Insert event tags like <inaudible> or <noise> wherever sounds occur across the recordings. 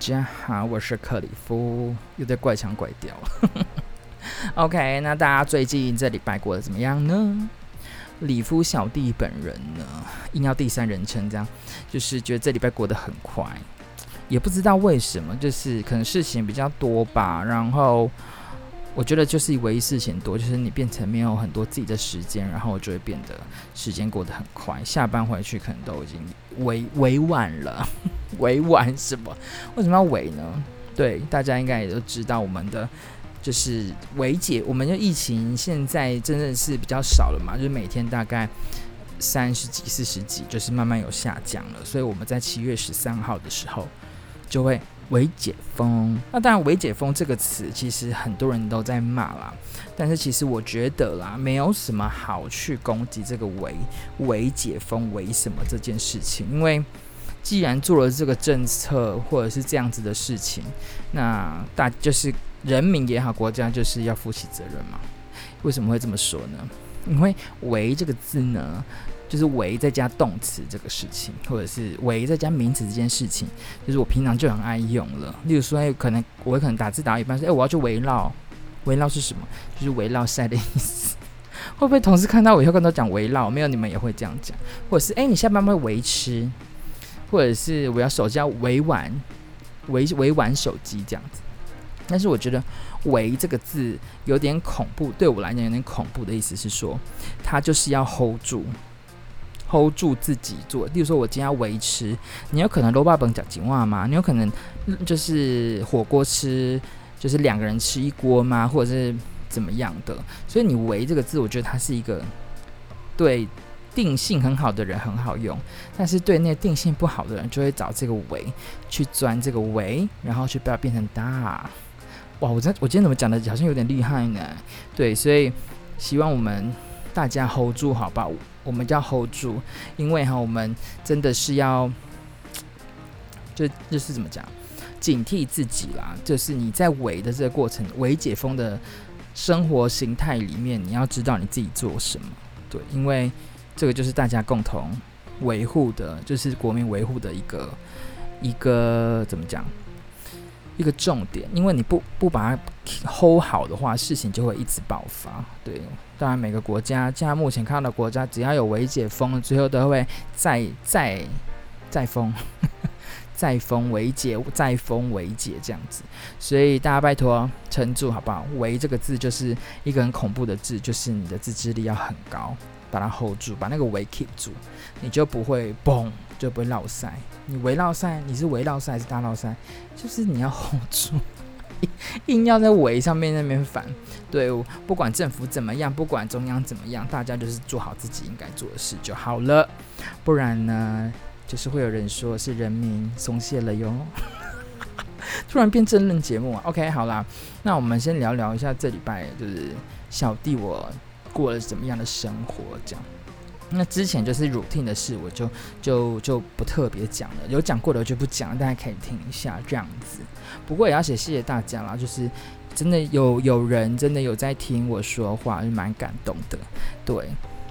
家好，我是克里夫，又在怪腔怪调。OK，那大家最近这礼拜过得怎么样呢？里夫小弟本人呢，硬要第三人称这样，就是觉得这礼拜过得很快，也不知道为什么，就是可能事情比较多吧，然后。我觉得就是唯一事情多，就是你变成没有很多自己的时间，然后我就会变得时间过得很快。下班回去可能都已经委委晚了，委婉什么？为什么要委呢？对，大家应该也都知道，我们的就是维解，我们的疫情现在真的是比较少了嘛，就是每天大概三十几、四十几，就是慢慢有下降了。所以我们在七月十三号的时候就会。维解封，那当然“维解封”这个词其实很多人都在骂啦，但是其实我觉得啦，没有什么好去攻击这个“维维解封”“为什么”这件事情，因为既然做了这个政策或者是这样子的事情，那大就是人民也好，国家就是要负起责任嘛。为什么会这么说呢？因为“为”这个字呢。就是“为”再加动词这个事情，或者是“为”再加名词这件事情，就是我平常就很爱用了。例如说，可能我可能打字打一半说：“哎、我要去围绕。”围绕是什么？就是围绕赛的意思。<laughs> 会不会同事看到我以后跟他讲围绕？没有，你们也会这样讲。或者是哎、你下班会围吃？或者是我要手机要围玩，围围玩手机这样子。但是我觉得“微”这个字有点恐怖，对我来讲有点恐怖的意思是说，它就是要 hold 住。hold 住自己做，例如说，我今天要维持，你有可能卤肉饭讲情话吗？你有可能就是火锅吃，就是两个人吃一锅吗？或者是怎么样的？所以你“微”这个字，我觉得它是一个对定性很好的人很好用，但是对那个定性不好的人，就会找这个“微”去钻这个“微”，然后去把它变成大。哇，我这我今天怎么讲的，好像有点厉害呢？对，所以希望我们大家 hold 住，好吧？我们要 hold 住，因为哈，我们真的是要，就就是怎么讲，警惕自己啦。就是你在微的这个过程，微解封的生活形态里面，你要知道你自己做什么。对，因为这个就是大家共同维护的，就是国民维护的一个一个怎么讲？一个重点，因为你不不把它 hold 好的话，事情就会一直爆发。对，当然每个国家，现在目前看到的国家，只要有微解封，最后都会再再再封，<laughs> 再封微解，再封微解这样子。所以大家拜托撑住，好不好？微这个字就是一个很恐怖的字，就是你的自制力要很高，把它 hold 住，把那个围 keep 住，你就不会嘣。就不会落赛。你围绕赛，你是围绕赛还是大绕赛？就是你要 hold 住，硬要在围上面那边反。对，不管政府怎么样，不管中央怎么样，大家就是做好自己应该做的事就好了。不然呢，就是会有人说是人民松懈了哟。<laughs> 突然变政论节目？OK，好啦，那我们先聊聊一下这礼拜就是小弟我过了怎么样的生活，这样。那之前就是 routine 的事，我就就就不特别讲了。有讲过的我就不讲，大家可以听一下这样子。不过也要写谢谢大家啦，就是真的有有人真的有在听我说话，是蛮感动的。对，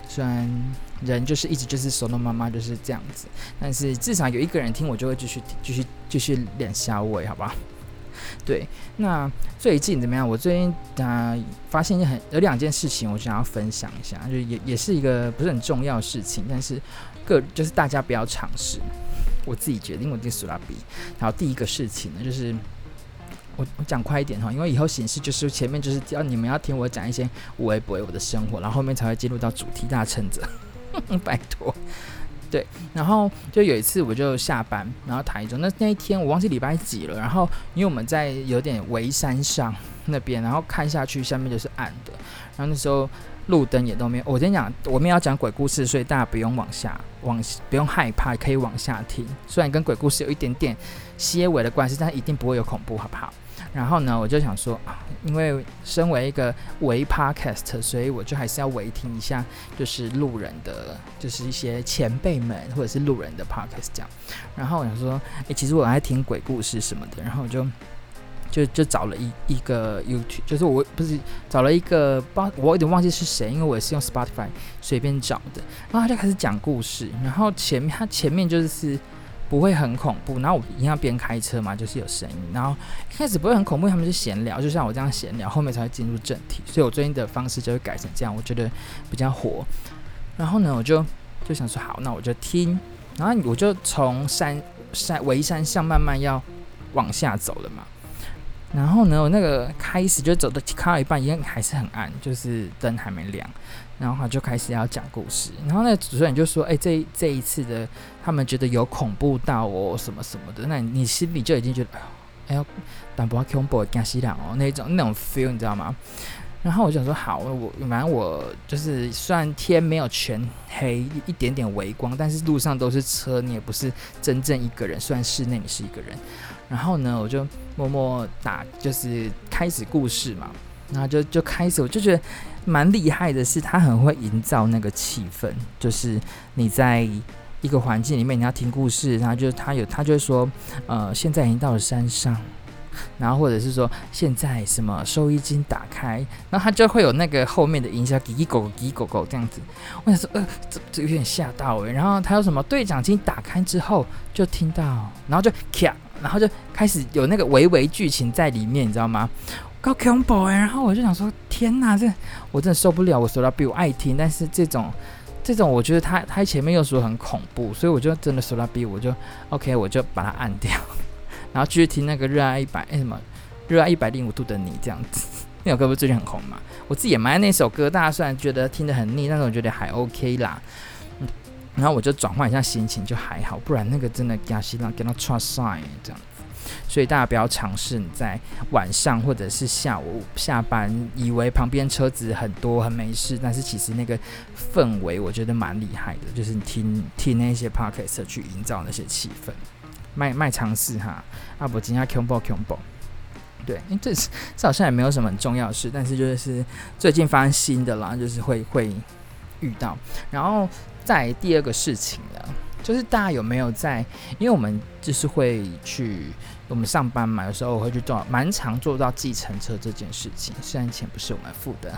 虽然人就是一直就是说的妈妈就是这样子，但是至少有一个人听，我就会继续继续继续练下位，好不好？对，那最近怎么样？我最近啊、发现一很有两件事情，我想要分享一下，就也也是一个不是很重要的事情，但是个就是大家不要尝试。我自己决定，我定苏拉比。然后第一个事情呢，就是我我讲快一点哈，因为以后形式就是前面就是要你们要听我讲一些我也不会我的生活，然后后面才会进入到主题，大家趁着，拜托。对，然后就有一次我就下班，然后台中那那一天我忘记礼拜几了，然后因为我们在有点围山上那边，然后看下去下面就是暗的，然后那时候路灯也都没有。我跟你讲，我们要讲鬼故事，所以大家不用往下往不用害怕，可以往下听。虽然跟鬼故事有一点点些微的关系，但一定不会有恐怖，好不好？然后呢，我就想说啊，因为身为一个微 podcast，所以我就还是要微听一下，就是路人的，就是一些前辈们或者是路人的 podcast 这样。然后我想说，哎，其实我爱听鬼故事什么的，然后我就就就找了一一个 YouTube，就是我不是找了一个，我有点忘记是谁，因为我也是用 Spotify 随便找的。然后他就开始讲故事，然后前面他前面就是。不会很恐怖。然后我一定要边开车嘛，就是有声音。然后一开始不会很恐怖，他们就闲聊，就像我这样闲聊，后面才会进入正题。所以我最近的方式就会改成这样，我觉得比较火。然后呢，我就就想说，好，那我就听。然后我就从山山围山上慢慢要往下走了嘛。然后呢，我那个开始就走的开到一半，因为还是很暗，就是灯还没亮。然后他就开始要讲故事。然后那主持人就说：“哎，这这一次的他们觉得有恐怖到哦，什么什么的。”那你心里就已经觉得，哎呦，但不要恐怖，惊死人哦，那种那种 feel，你知道吗？然后我就想说：“好，我反正我就是虽然天没有全黑，一点点微光，但是路上都是车，你也不是真正一个人。虽然室内你是一个人。然后呢，我就默默打，就是开始故事嘛。然后就就开始，我就觉得。”蛮厉害的是，他很会营造那个气氛，就是你在一个环境里面，你要听故事，然后就他有他就会说，呃，现在已经到了山上，然后或者是说现在什么收音机打开，然后他就会有那个后面的音效，叽叽狗叽狗狗这样子。我想说，呃，这这有点吓到诶。然后他有什么对讲机打开之后就听到，然后就咔，然后就开始有那个微微剧情在里面，你知道吗？高恐怖哎！然后我就想说，天哪，这我真的受不了。我说到比我爱听，但是这种这种，我觉得他他前面又说很恐怖，所以我就真的说到比我就 OK，我就把它按掉，<laughs> 然后继续听那个热爱一百哎什么热爱一百零五度的你这样子。<laughs> 那首歌不是最近很红嘛？我自己也蛮爱那首歌，大家虽然觉得听得很腻，但是我觉得还 OK 啦。然后我就转换一下心情，就还好，不然那个真的加西浪给他 try sign 这样。所以大家不要尝试你在晚上或者是下午下班，以为旁边车子很多很没事，但是其实那个氛围我觉得蛮厉害的，就是你听听那些 podcast 去营造那些气氛，卖卖尝试哈。阿伯今天 combo combo，对，因为这是这好像也没有什么很重要的事，但是就是最近发生新的啦，就是会会遇到。然后在第二个事情呢，就是大家有没有在，因为我们就是会去。我们上班嘛，有时候我会去做，蛮常做到计程车这件事情。虽然钱不是我们付的，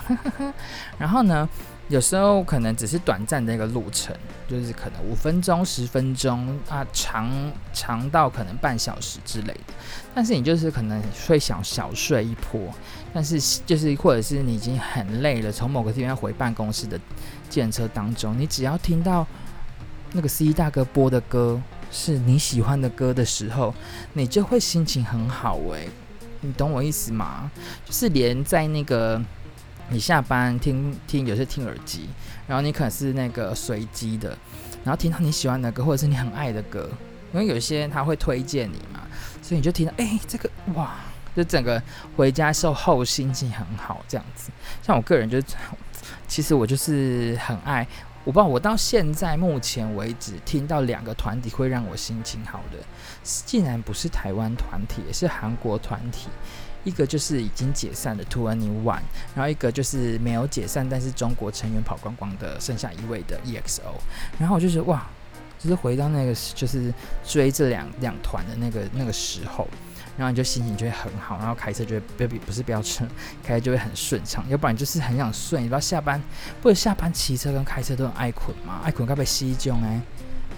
<laughs> 然后呢，有时候可能只是短暂的一个路程，就是可能五分钟、十分钟啊，长长到可能半小时之类的。但是你就是可能会想小睡一波，但是就是或者是你已经很累了，从某个地方回办公室的计程车当中，你只要听到那个司机大哥播的歌。是你喜欢的歌的时候，你就会心情很好诶、你懂我意思吗？就是连在那个你下班听听，有些听耳机，然后你可能是那个随机的，然后听到你喜欢的歌或者是你很爱的歌，因为有些他会推荐你嘛，所以你就听到哎、这个哇，就整个回家时候后心情很好这样子。像我个人就，其实我就是很爱。我不知道，我到现在目前为止听到两个团体会让我心情好的，竟然不是台湾团体，也是韩国团体。一个就是已经解散的 2NE1，然后一个就是没有解散，但是中国成员跑光光的剩下一位的 EXO。然后我就觉得哇，就是回到那个就是追这两两团的那个那个时候。然后你就心情就会很好，然后开车就会不不不是飙车，<laughs> 开车就会很顺畅。要不然就是很想睡，你不知道下班或者下班骑车跟开车都很爱困嘛，爱困该被吸中哎，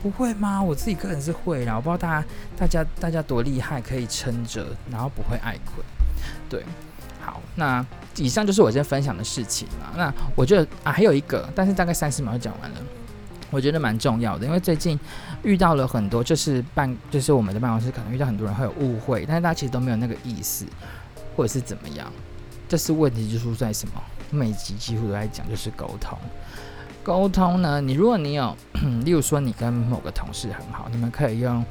不会吗？我自己个人是会啦，我不知道大家大家大家多厉害可以撑着，然后不会爱困。对，好，那以上就是我今天分享的事情啦。那我觉得啊还有一个，但是大概三十秒就讲完了。我觉得蛮重要的，因为最近遇到了很多，就是办，就是我们的办公室可能遇到很多人会有误会，但是大家其实都没有那个意思，或者是怎么样。这是问题之处在什么？每集几乎都在讲，就是沟通。沟通呢，你如果你有，<clears throat> 例如说你跟某个同事很好，你们可以用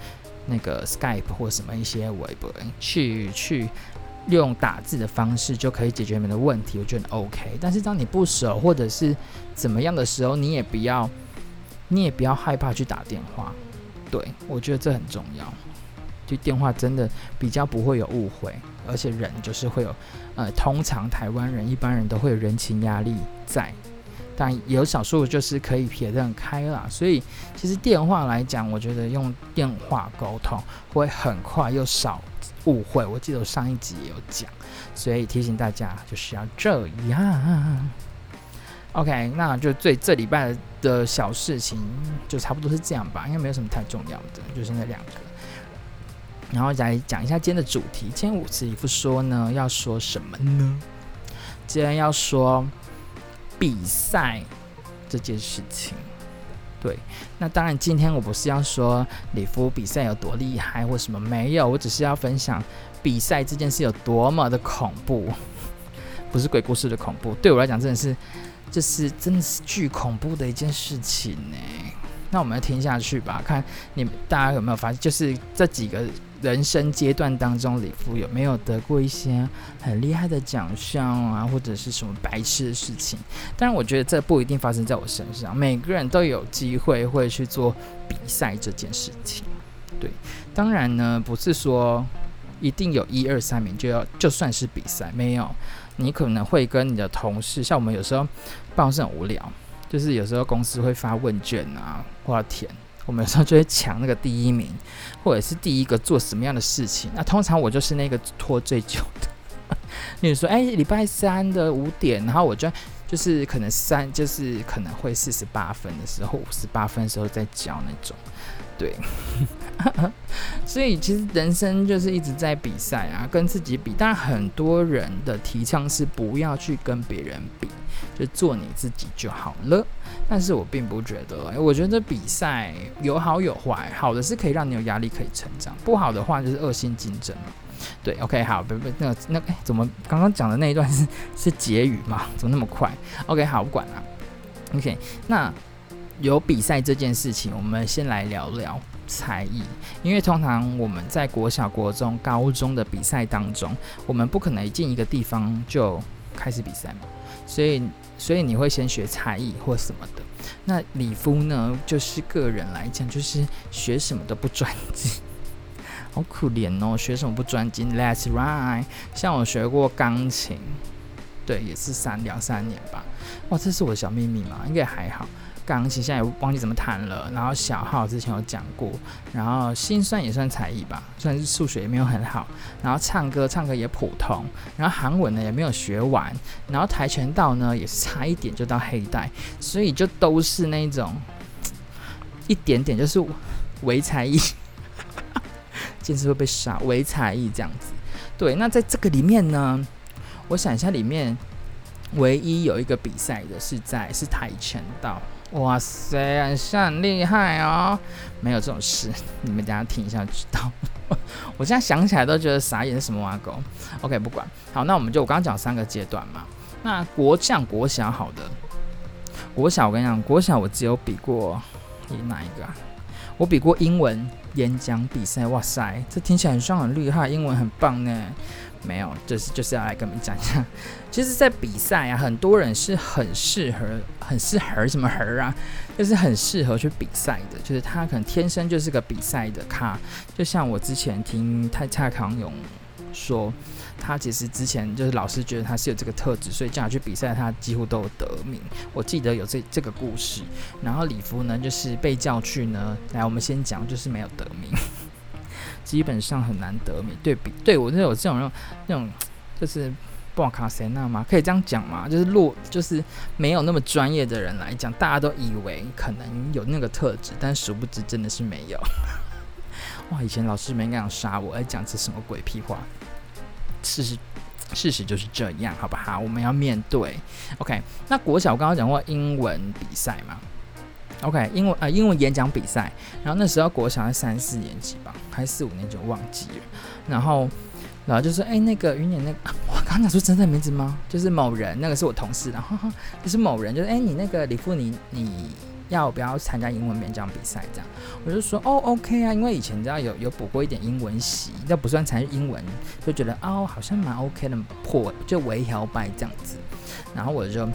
那个 Skype 或什么一些微博去去用打字的方式就可以解决你们的问题，我觉得 OK。但是当你不熟或者是怎么样的时候，你也不要。你也不要害怕去打电话，对，我觉得这很重要。就电话真的比较不会有误会，而且人就是会有，呃，通常台湾人一般人都会有人情压力在，但有少数就是可以撇得很开啦。所以其实电话来讲，我觉得用电话沟通会很快又少误会。我记得我上一集也有讲，所以提醒大家就是要这样。OK，那就最这礼拜的小事情就差不多是这样吧，应该没有什么太重要的，就是那两个。然后来讲一下今天的主题，今天五次里夫说呢，要说什么呢？今天要说比赛这件事情。对，那当然今天我不是要说里夫比赛有多厉害或什么，没有，我只是要分享比赛这件事有多么的恐怖，不是鬼故事的恐怖，对我来讲真的是。这是真的是巨恐怖的一件事情呢。那我们要听下去吧，看你们大家有没有发现，就是这几个人生阶段当中，李夫有没有得过一些很厉害的奖项啊，或者是什么白痴的事情？当然，我觉得这不一定发生在我身上，每个人都有机会会去做比赛这件事情。对，当然呢，不是说一定有一二三名就要就算是比赛，没有。你可能会跟你的同事，像我们有时候办公室很无聊，就是有时候公司会发问卷啊，或者填，我们有时候就会抢那个第一名，或者是第一个做什么样的事情。那通常我就是那个拖最久的。<laughs> 例如说，哎，礼拜三的五点，然后我就就是可能三，就是可能会四十八分的时候，五十八分的时候再交那种。对，<laughs> 所以其实人生就是一直在比赛啊，跟自己比。当然，很多人的提倡是不要去跟别人比，就做你自己就好了。但是我并不觉得，我觉得比赛有好有坏，好的是可以让你有压力可以成长，不好的话就是恶性竞争。对，OK，好，不不，那个那个，欸，怎么刚刚讲的那一段是是结语吗？<laughs> 怎么那么快？OK，好，不管了。OK，那。有比赛这件事情，我们先来聊聊才艺。因为通常我们在国小、国中、高中的比赛当中，我们不可能一进一个地方就开始比赛嘛，所以，所以你会先学才艺或什么的。那里夫呢，就是个人来讲，就是学什么都不专精，<laughs> 好可怜哦，学什么不专精？That's right。像我学过钢琴，对，也是三两三年吧。哇，这是我的小秘密嘛？应该还好。钢琴现在也忘记怎么弹了，然后小号之前有讲过，然后心算也算才艺吧，虽然是数学也没有很好，然后唱歌唱歌也普通，然后韩文呢也没有学完，然后跆拳道呢也是差一点就到黑带，所以就都是那种一点点就是微才艺，坚持会被杀，微才艺这样子。对，那在这个里面呢，我想一下，里面唯一有一个比赛的是在是跆拳道。哇塞，很像很厉害哦！没有这种事，你们等下听一下就知道。<laughs> 我现在想起来都觉得傻眼，是什么挖沟？OK，不管。好，那我们就我刚刚讲三个阶段嘛。那国像国小好的，国小我跟你讲，国小我只有比过，你哪一个啊？我比过英文演讲比赛。哇塞，这听起来很像很厉害，英文很棒呢。没有，就是就是要来跟你们讲一下，<laughs> 其实，在比赛啊，很多人是很适合、很适合什么合啊，就是很适合去比赛的，就是他可能天生就是个比赛的咖。就像我之前听蔡蔡康永说，他其实之前就是老师觉得他是有这个特质，所以叫他去比赛，他几乎都有得名。我记得有这这个故事。然后礼服呢，就是被叫去呢，来，我们先讲，就是没有得名。基本上很难得名，对比对我就有这种那种 <tsk> 就是布卡塞纳吗？可以这样讲吗？就是弱，就是没有那么专业的人来讲，大家都以为可能有那个特质，但殊不知真的是没有。<laughs> 哇！以前老师们应该想杀我，哎，讲这什么鬼屁话？事实事实就是这样，好不好？我们要面对。OK，那国小我刚刚讲过英文比赛嘛？OK，英文呃英文演讲比赛，然后那时候国小在三四年级吧，还是四五年就，忘记了。然后，然后就说：“哎、那个云年，那个 <laughs> 我刚刚讲出真正名字吗？就是某人，那个是我同事。然后就是某人，就是哎、你那个里夫，你你要不要参加英文演讲比赛？这样，我就说哦，OK 啊，因为以前你知道有有补过一点英文习，那不算参与英文，就觉得哦，好像蛮 OK 的，破就微摇摆这样子。然后我就。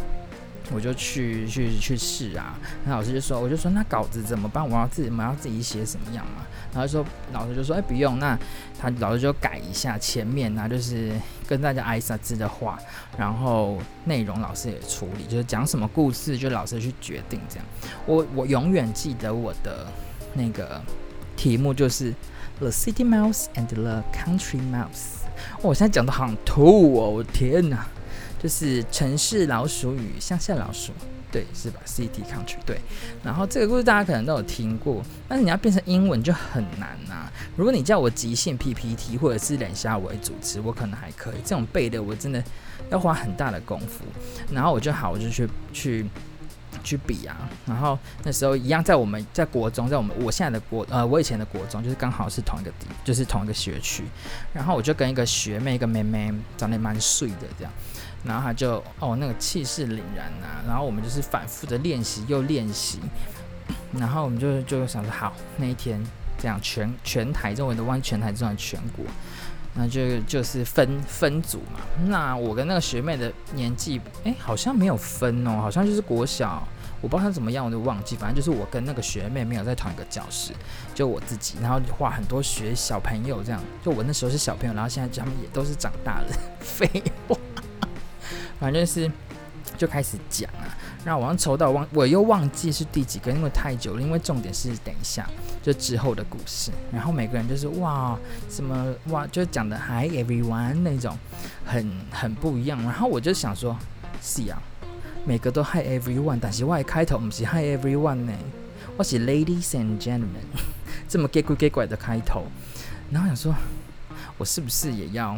我就去去去试啊，那老师就说，我就说那稿子怎么办？我要自己，我要自己写什么样嘛？然后说老师就说，哎、不用，那他老师就改一下前面啊，就是跟大家挨啥子的话，然后内容老师也处理，就是讲什么故事，就老师去决定这样。我我永远记得我的那个题目就是 The City Mouse and the Country Mouse。我现在讲的好吐哦，我天哪！就是城市老鼠与乡下老鼠，对，是吧？City Country，对。然后这个故事大家可能都有听过，但是你要变成英文就很难呐、如果你叫我即兴 PPT 或者是冷笑为主持，我可能还可以。这种背的我真的要花很大的功夫。然后我就好，我就去去。去比啊，然后那时候一样，在我们在国中，在我们我现在的国呃，我以前的国中，就是刚好是同一个地，就是同一个学区。然后我就跟一个学妹，一个妹妹，长得蛮帅的这样。然后他就哦，那个气势凛然呐、啊。然后我们就是反复的练习又练习。然后我们就就想说，好，那一天这样全全台中文的湾全台中的全国，那就就是分分组嘛。那我跟那个学妹的年纪，哎，好像没有分哦，好像就是国小。我不知道他怎么样，我就忘记。反正就是我跟那个学妹没有在同一个教室，就我自己。然后画很多学小朋友这样，就我那时候是小朋友，然后现在他们也都是长大了。<laughs> 废话，反正是就开始讲啊。然后我刚抽到忘，我又忘记是第几个，因为太久了。因为重点是等一下就之后的故事。然后每个人就是哇什么哇，就讲的 Hi everyone 那种，很很不一样。然后我就想说，是啊。每个都 Hi everyone，但是我的开头不是 Hi everyone 呢，我是 Ladies and Gentlemen，<laughs> 这么 gay 怪怪的开头，然后想说，我是不是也要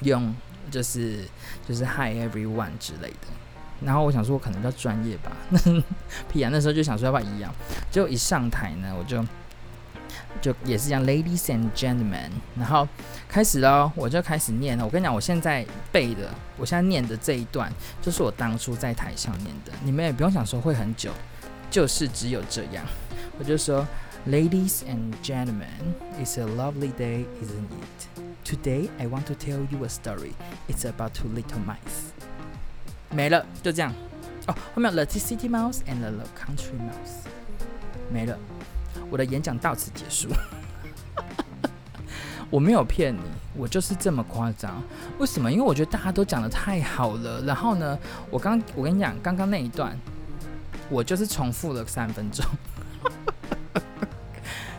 用就是就是 Hi everyone 之类的？然后我想说，我可能比较专业吧。<laughs> 皮啊，那时候就想说要不要一样，结果一上台呢，我就。就也是这样，Ladies and Gentlemen，然后开始喽，我就开始念了。我跟你讲，我现在背的，我现在念的这一段，就是我当初在台上念的。你们也不用想说会很久，就是只有这样。我就说，Ladies and Gentlemen, it's a lovely day, isn't it? Today I want to tell you a story. It's about two little mice. 没了，就这样。哦，后面有 The City Mouse and the Country Mouse。没了。我的演讲到此结束，我没有骗你，我就是这么夸张。为什么？因为我觉得大家都讲得太好了。然后呢，我刚我跟你讲，刚刚那一段，我就是重复了三分钟。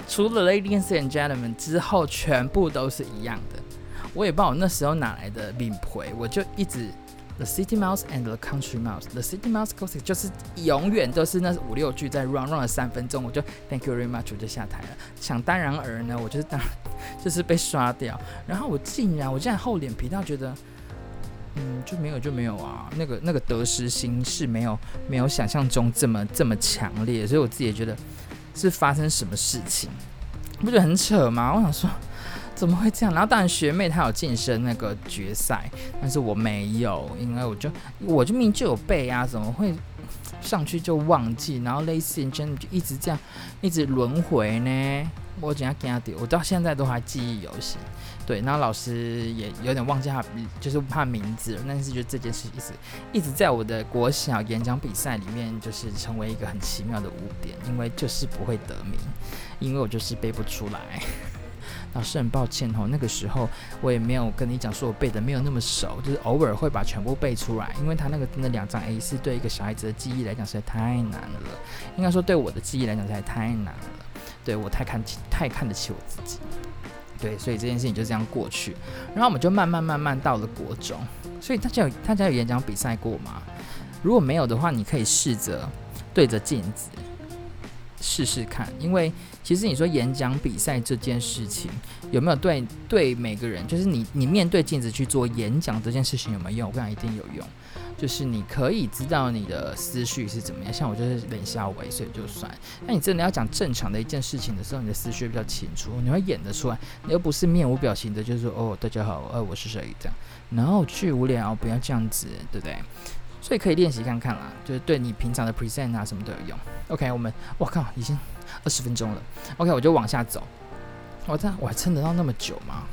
除了 Ladies and Gentlemen 之后，全部都是一样的。我也不知道我那时候哪来的领会，我就一直。The city mouse and the country mouse. The city mouse goes 就是永远都是那五六句在 run run 了三分钟，我就 Thank you very much，我就下台了。想当然而呢，我就是当就是被刷掉。然后我竟然我竟然厚脸皮到觉得，嗯，就没有就没有啊。那个那个得失心是没有没有想象中这么这么强烈，所以我自己也觉得是发生什么事情，不觉得很扯吗？我想说。怎么会这样？然后当然学妹她有晋升那个决赛，但是我没有，因为我就我就明就有背啊，怎么会上去就忘记？然后类似真的就一直这样一直轮回呢？我怎样跟他丢？我到现在都还记忆犹新。对，然后老师也有点忘记他，就是怕名字。但是就这件事一直一直在我的国小演讲比赛里面，就是成为一个很奇妙的污点，因为就是不会得名，因为我就是背不出来。老师很抱歉哦，那个时候我也没有跟你讲，说我背的没有那么熟，就是偶尔会把全部背出来，因为他那个那两张 A 四对一个小孩子的记忆来讲实在太难了，应该说对我的记忆来讲实在太难了，对我太看起太看得起我自己，对，所以这件事情就这样过去，然后我们就慢慢慢慢到了国中，所以大家有大家有演讲比赛过吗？如果没有的话，你可以试着对着镜子。试试看，因为其实你说演讲比赛这件事情有没有对对每个人，就是你你面对镜子去做演讲这件事情有没有用？我跟你讲一定有用，就是你可以知道你的思绪是怎么样。像我就是冷笑为，所以就算。那你真的要讲正常的一件事情的时候，你的思绪比较清楚，你会演得出来。你又不是面无表情的，就是说哦大家好，呃我是谁这样，然后巨无聊，不要这样子，对不对？所以可以练习看看啦，就是对你平常的 present 啊什么都有用。OK，我们我靠，已经二十分钟了。OK，我就往下走。我这我还撑得到那么久吗？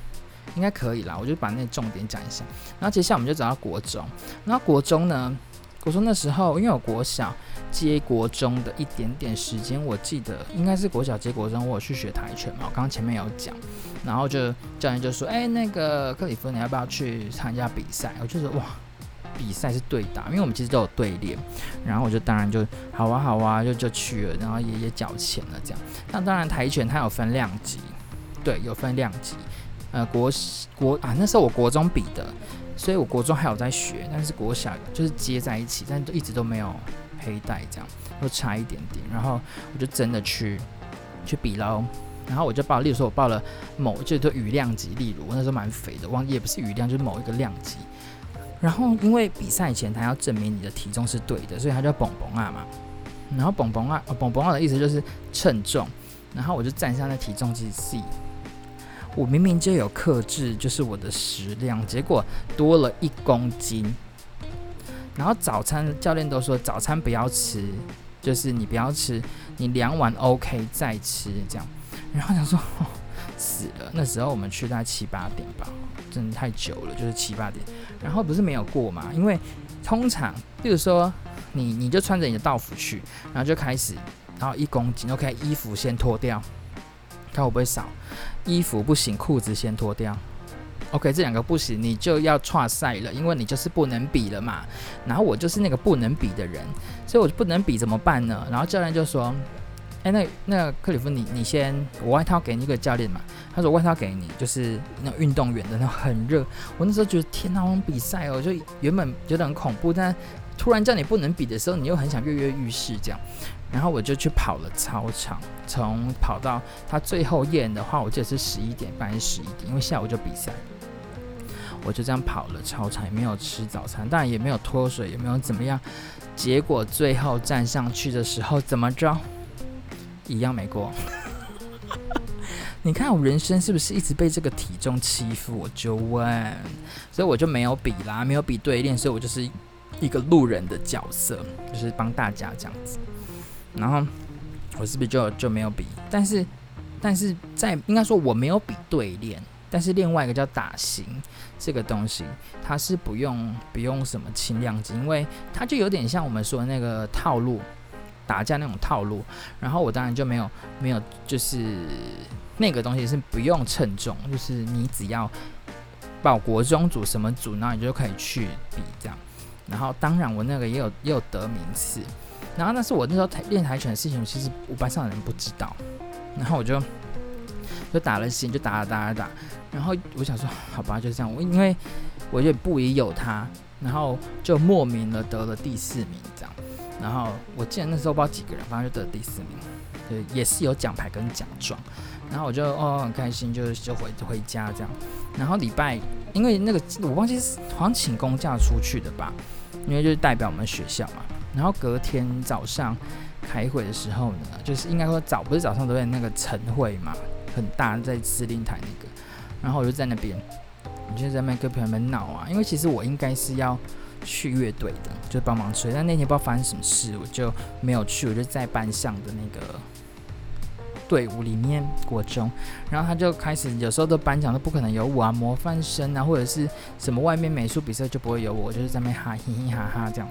应该可以啦。我就把那重点讲一下。然后接下来我们就走到国中。然后国中呢，国中那时候因为有国小接国中的一点点时间，我记得应该是国小接国中，我有去学跆拳嘛。我刚刚前面有讲，然后就教练就说：“哎、那个克里夫，你要不要去参加比赛？”我就说：“哇。”比赛是对打，因为我们其实都有对练，然后我就当然就好啊好啊，就就去了，然后也也缴钱了这样。那当然跆拳它有分量级，对，有分量级，呃国国啊，那时候我国中比的，所以我国中还有在学，但是国小就是接在一起，但是都一直都没有黑带这样，都差一点点。然后我就真的去去比喽，然后我就报，例如说我报了某就都羽量级，例如我那时候蛮肥的，忘也不是羽量，就是某一个量级。然后因为比赛前他要证明你的体重是对的，所以他叫蹦蹦啊嘛。然后蹦蹦啊，蹦蹦啊的意思就是称重。然后我就站上那体重机 C，我明明就有克制，就是我的食量，结果多了一公斤。然后早餐教练都说早餐不要吃，就是你不要吃，你量完 OK 再吃这样。然后想说，哦，死了。那时候我们去大概七八点吧，真的太久了，就是七八点。然后不是没有过嘛，因为通常，比如说你你就穿着你的道服去，然后就开始。然后一公斤，OK，衣服先脱掉，看会不会少。衣服不行，裤子先脱掉。OK，这两个不行，你就要剉赛了，因为你就是不能比了嘛。然后我就是那个不能比的人，所以我就不能比怎么办呢？然后教练就说：“哎，那那克里夫，你你先，我外套给你一个教练嘛。”他说：“外套给你，就是那种运动员的，那种很热。”我那时候觉得天哪，我们比赛哦，就原本觉得很恐怖，但突然叫你不能比的时候，你又很想跃跃欲试这样。然后我就去跑了操场，从跑到他最后验的话，我记得是十一点半还是十一点，因为下午就比赛。我就这样跑了操场，也没有吃早餐，当然也没有脱水，也没有怎么样。结果最后站上去的时候，怎么着？一样没过。<laughs> 你看我人生是不是一直被这个体重欺负？我就问，所以我就没有比啦，没有比对练，所以我就是一个路人的角色，就是帮大家这样子。然后我是不是就就没有比？但是，但是在应该说我没有比对练，但是另外一个叫打型这个东西，它是不用不用什么轻量级，因为它就有点像我们说的那个套路打架那种套路。然后我当然就没有没有，就是那个东西是不用称重，就是你只要报国中组什么组，然后你就可以去比这样。然后当然我那个也有也有得名次。然后那是我那时候台练跆拳的事情，其实我班上的人不知道。然后我就就打了心，就打了打了打。然后我想说，好吧，就这样。我因为我也不疑有他，然后就莫名的得了第四名。然后我记得那时候不知道几个人，反正就得了第四名，对，也是有奖牌跟奖状。然后我就哦很开心，就是就回回家这样。然后礼拜因为那个我忘记是好像请公假出去的吧，因为就是代表我们学校嘛。然后隔天早上开会的时候呢，就是应该说早不是早上都在那个晨会嘛，很大在司令台那个，然后我就在那边，我就在那边跟朋友们闹啊，因为其实我应该是要去乐队的，就帮忙吹，但那天不知道发生什么事，我就没有去，我就在班上的那个。队伍里面，国中，然后他就开始，有时候的颁奖都不可能有我啊，模范生啊，或者是什么外面美术比赛就不会有我，就是在那边哈嘻嘻哈哈这样。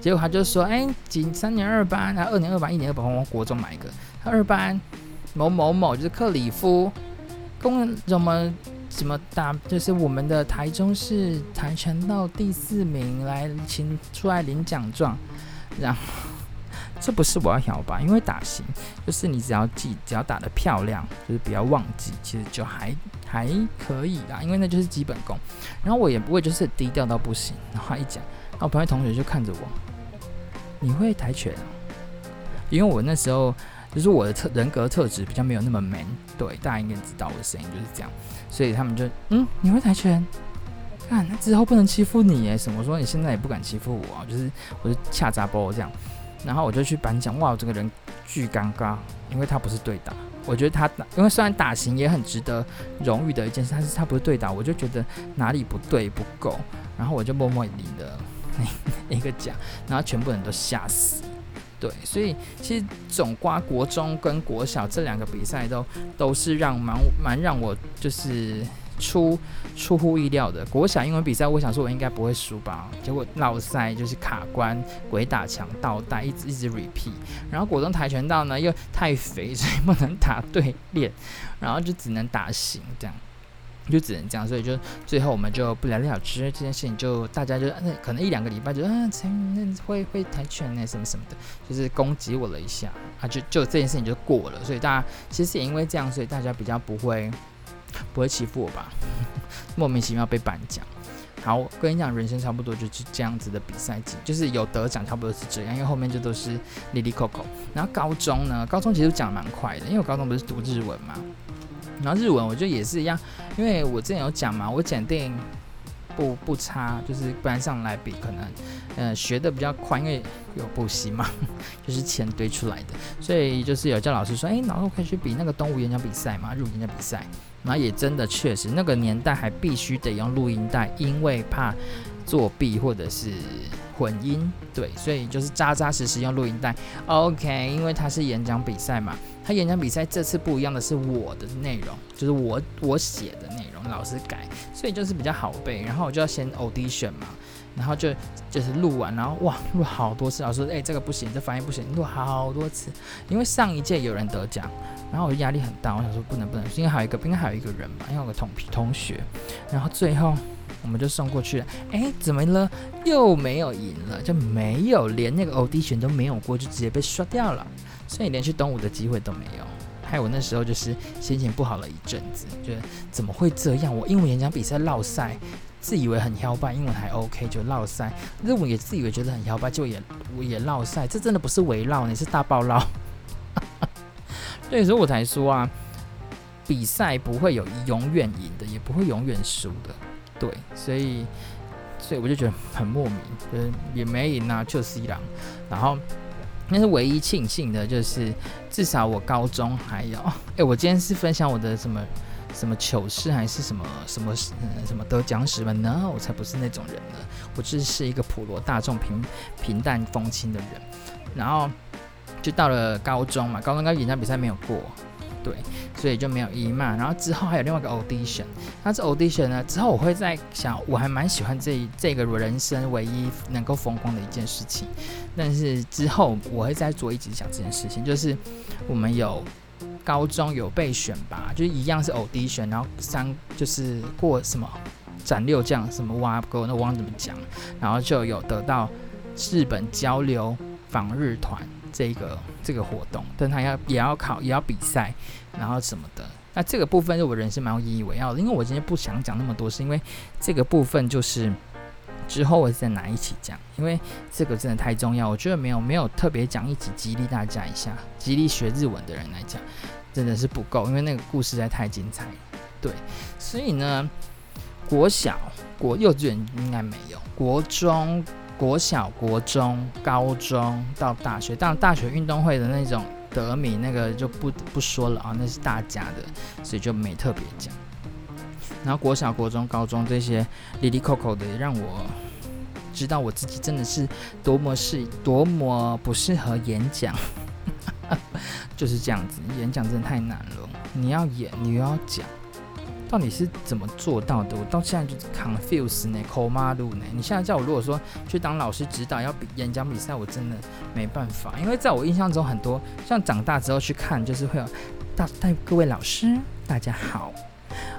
结果他就说，哎，几三年二班，然后二年二班，一年二班，我国中买一个，他二班某某某就是克里夫，公怎么什么打，就是我们的台中市跆拳道第四名，来请出来领奖状，然后。这不是我要摇吧？因为打型就是你只要记，只要打得漂亮，就是不要忘记，其实就还还可以啦。因为那就是基本功。然后我也不会就是低调到不行。然后一讲，然后旁边同学就看着我，你会跆拳？因为我那时候就是我的特人格特质比较没有那么 man，对，大家应该知道我的声音就是这样，所以他们就嗯，你会跆拳？看那之后不能欺负你诶，什么说你现在也不敢欺负我，就是我就恰杂波这样。然后我就去颁奖，哇，我这个人巨尴尬，因为他不是对打，我觉得他，因为虽然打型也很值得荣誉的一件事，但是他不是对打，我就觉得哪里不对不够，然后我就默默领了那 <laughs> 一个奖，然后全部人都吓死，对，所以其实总括国中跟国小这两个比赛都都是让蛮蛮让我就是。出出乎意料的国小英文比赛，我想说我应该不会输吧，结果闹赛就是卡关、鬼打墙、倒带，一直一直 repeat。然后国中跆拳道呢又太肥，所以不能打对练，然后就只能打型这样，就只能这样，所以就最后我们就不了了之这件事情，就大家就那可能一两个礼拜就啊，才那会会跆拳那什么什么的，就是攻击我了一下啊，就就这件事情就过了，所以大家其实也因为这样，所以大家比较不会。不会欺负我吧？<laughs> 莫名其妙被颁奖。好，跟你讲，人生差不多就是这样子的比赛季，就是有得奖，差不多是这样，因为后面就都是哩哩扣扣。然后高中呢，高中其实讲的蛮快的，因为我高中不是读日文嘛，然后日文我觉得也是一样，因为我之前有讲嘛，我检定不不差，就是班上来比可能，呃，学的比较快，因为有补习嘛，<laughs> 就是钱堆出来的，所以就是有叫老师说，哎，然后可以去比那个东吴演讲比赛嘛，日文演讲比赛。那也真的确实，那个年代还必须得用录音带，因为怕作弊或者是混音，对，所以就是扎扎实实用录音带。OK，因为它是演讲比赛嘛，他演讲比赛这次不一样的是我的内容，就是我我写的内容，老师改，所以就是比较好背。然后我就要先 audition 嘛，然后就就是录完，然后哇录好多次，老师说哎这个不行，这发音不行，录好多次，因为上一届有人得奖。然后我压力很大，我想说不能不能，因为还有一个，应该还有一个人吧，因为有个同同学。然后最后我们就送过去了，哎，怎么了？又没有赢了，就没有连那个 audition 都没有过，就直接被刷掉了，所以连去东吴的机会都没有。还有我那时候就是心情不好了一阵子，觉得怎么会这样？我英文演讲比赛落赛，自以为很摇摆，英文还 OK 就落赛，日文也自以为觉得很摇摆，就也我也落赛，这真的不是围绕，你是大爆绕。<laughs> 对，所以我才说啊，比赛不会有永远赢的，也不会永远输的。对，所以，所以我就觉得很莫名，就是也没赢啊，就 C 朗。然后，那是唯一庆幸的就是，至少我高中还有。<laughs> 哎，我今天是分享我的什么什么糗事，还是什么什么什么得奖史吗？No，我才不是那种人呢。我只是一个普罗大众、平平淡风轻的人。然后。就到了高中嘛，高中跟演讲比赛没有过，对，所以就没有一嘛。然后之后还有另外一个 audition，那这 audition 呢，之后我会在想，我还蛮喜欢这这个人生唯一能够风光的一件事情。但是之后我会再做一集讲这件事情，就是我们有高中有被选拔，就是一样是 audition，然后三就是过什么斩六将什么挖沟，那我忘了怎么讲，然后就有得到日本交流访日团。这个这个活动，但他要也要考，也要比赛，然后什么的。那这个部分是我人生蛮有引以为傲的，因为我今天不想讲那么多，是因为这个部分就是之后我再拿一起讲，因为这个真的太重要。我觉得没有没有特别讲一起激励大家一下，激励学日文的人来讲，真的是不够，因为那个故事实在太精彩。对，所以呢，国小、国幼稚园应该没有，国中。国小、国中、高中到大学，当然大学运动会的那种得名那个就不不说了啊，那是大家的，所以就没特别讲。然后国小、国中、高中这些哩哩扣扣的，让我知道我自己真的是多么是多么不适合演讲，<laughs> 就是这样子，演讲真的太难了。你要演，你又要讲。到底是怎么做到的？我到现在就 confuse 呢，komaru 呢。你现在叫我如果说去当老师指导要比演讲比赛，我真的没办法，因为在我印象中很多像长大之后去看，就是会有大带各位老师，大家好，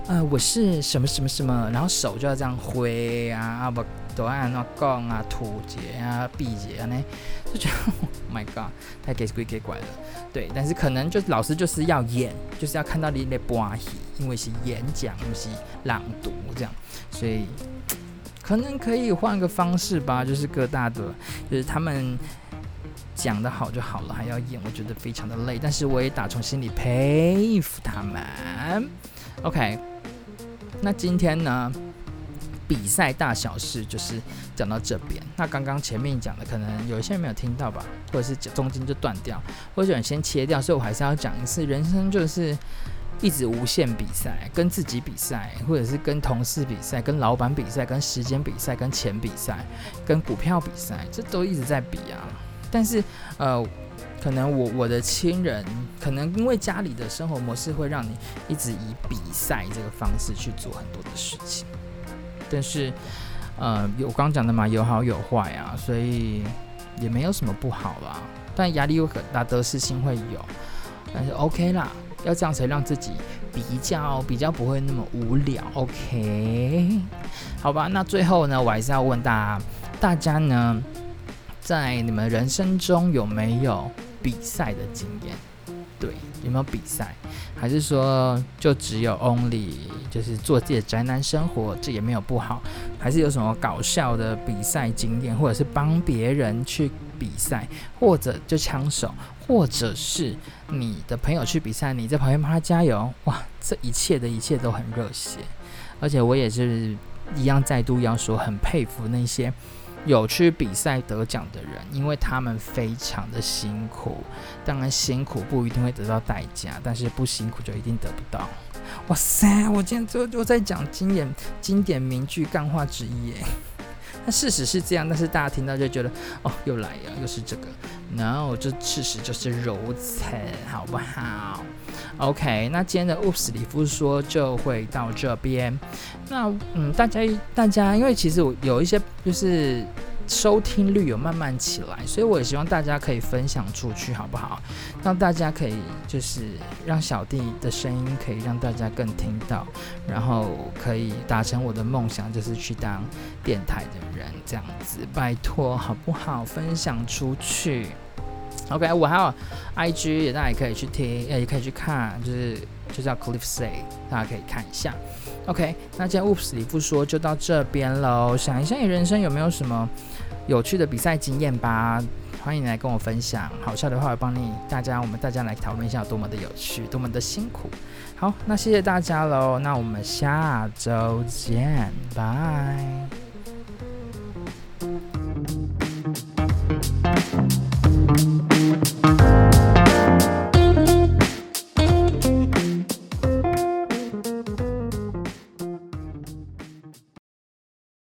呃，我是什么什么什么，然后手就要这样挥啊，啊不。都按那杠啊、吐结啊、闭结啊，呢，就觉得 Oh my God，太给鬼给怪了。对，但是可能就老师就是要演，就是要看到你的播戏，因为是演讲，不是朗读这样，所以可能可以换个方式吧。就是各大的，就是他们讲得好就好了，还要演，我觉得非常的累。但是我也打从心里佩服他们。OK，那今天呢？比赛大小事就是讲到这边。那刚刚前面讲的，可能有一些人没有听到吧，或者是中间就断掉，或者先切掉，所以我还是要讲一次。人生就是一直无限比赛，跟自己比赛，或者是跟同事比赛，跟老板比赛，跟时间比赛，跟钱比赛，跟股票比赛，这都一直在比啊。但是呃，可能我我的亲人，可能因为家里的生活模式会让你一直以比赛这个方式去做很多的事情。但是，呃，有我刚讲的嘛，有好有坏啊，所以也没有什么不好啦。但压力有很大，得失心会有，但是 OK 啦，要这样才让自己比较比较不会那么无聊。OK，<laughs> 好吧，那最后呢，我还是要问大家，大家呢，在你们人生中有没有比赛的经验？对？有没有比赛？还是说就只有 only 就是做自己的宅男生活？这也没有不好。还是有什么搞笑的比赛经验，或者是帮别人去比赛，或者就枪手，或者是你的朋友去比赛，你在旁边帮他加油。哇，这一切的一切都很热血，而且我也是一样，再度要说，很佩服那些。有去比赛得奖的人，因为他们非常的辛苦。当然，辛苦不一定会得到代价，但是不辛苦就一定得不到。哇塞，我今天就就在讲经典经典名句干话之一耶。那事实是这样，但是大家听到就觉得哦，又来了，又是这个。No，这事实就是如此，好不好？OK，那今天的 Oops 里夫说就会到这边。那嗯，大家大家，因为其实我有一些就是收听率有慢慢起来，所以我也希望大家可以分享出去，好不好？让大家可以就是让小弟的声音可以让大家更听到，然后可以达成我的梦想，就是去当电台的人，这样子，拜托好不好？分享出去。OK，我还有 IG，大家也可以去听，也可以去看，就是就叫 Cliff Say，大家可以看一下。OK，那今天 Oops 里不说就到这边喽。想一下你人生有没有什么有趣的比赛经验吧？欢迎来跟我分享。好笑的话，我帮你大家，我们大家来讨论一下有多么的有趣，多么的辛苦。好，那谢谢大家喽。那我们下周见，拜。